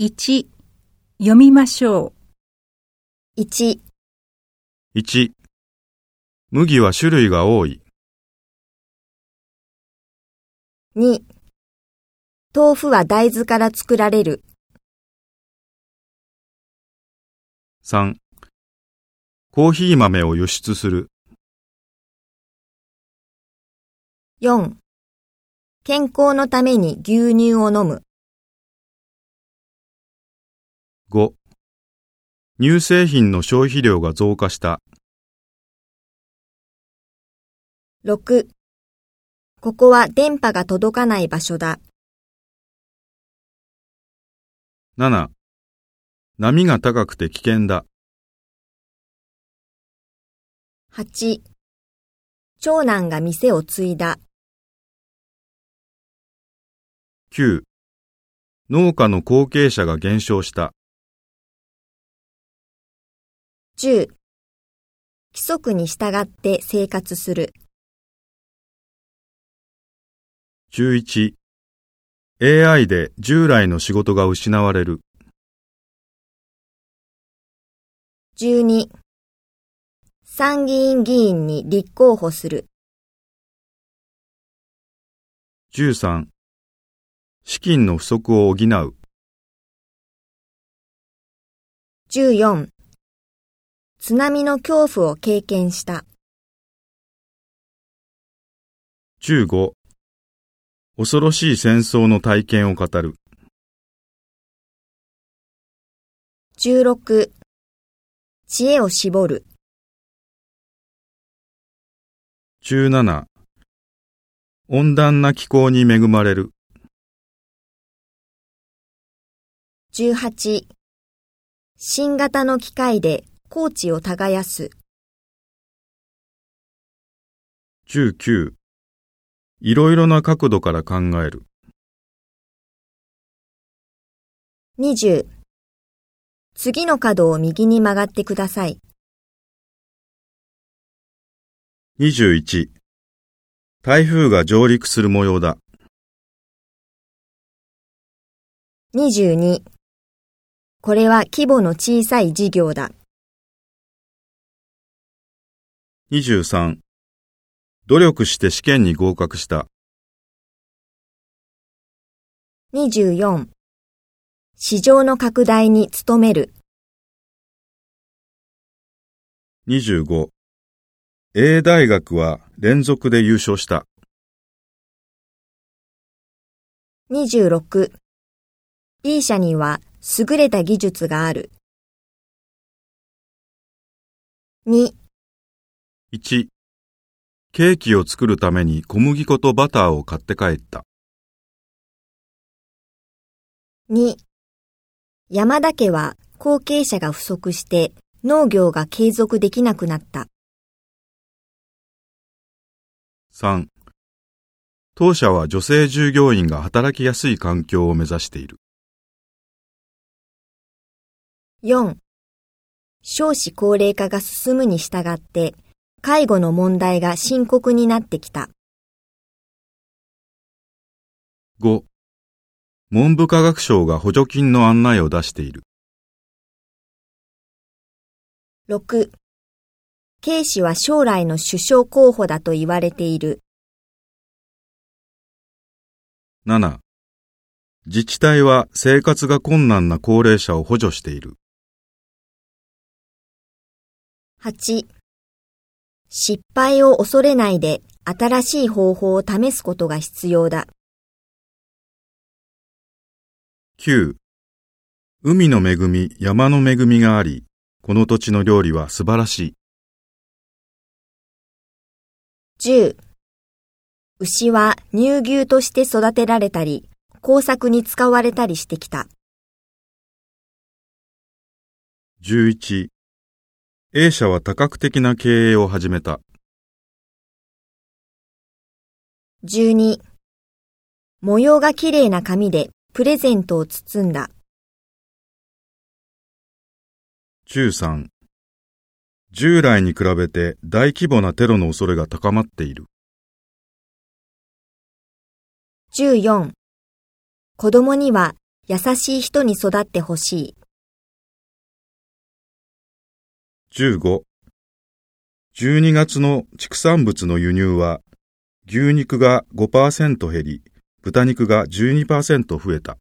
1読みましょう。1、1麦は種類が多い。2、豆腐は大豆から作られる。3コーヒー豆を輸出する。4、健康のために牛乳を飲む。5乳製品の消費量が増加した。6、ここは電波が届かない場所だ。7波が高くて危険だ。8、長男が店を継いだ。9農家の後継者が減少した。10、規則に従って生活する。11 AI で従来の仕事が失われる。12、参議院議員に立候補する。13資金の不足を補う。14、津波の恐怖を経験した。15恐ろしい戦争の体験を語る。16、知恵を絞る。17温暖な気候に恵まれる。18、新型の機械で高知を耕す。19いろいろな角度から考える。20、次の角を右に曲がってください。21台風が上陸する模様だ。22、これは規模の小さい事業だ。23努力して試験に合格した。24、市場の拡大に努める。25 A 大学は連続で優勝した。26、B 社には優れた技術がある。2、1ケーキを作るために小麦粉とバターを買って帰った。2山田家は後継者が不足して農業が継続できなくなった。3当社は女性従業員が働きやすい環境を目指している。4少子高齢化が進むに従って介護の問題が深刻になってきた。5文部科学省が補助金の案内を出している。6警視は将来の首相候補だと言われている。7自治体は生活が困難な高齢者を補助している。8失敗を恐れないで新しい方法を試すことが必要だ。9海の恵み、山の恵みがあり、この土地の料理は素晴らしい。10牛は乳牛として育てられたり、工作に使われたりしてきた。11 A 社は多角的な経営を始めた。12模様がきれいな紙でプレゼントを包んだ。13従来に比べて大規模なテロの恐れが高まっている。14子供には優しい人に育ってほしい。15。12月の畜産物の輸入は、牛肉が5%減り、豚肉が12%増えた。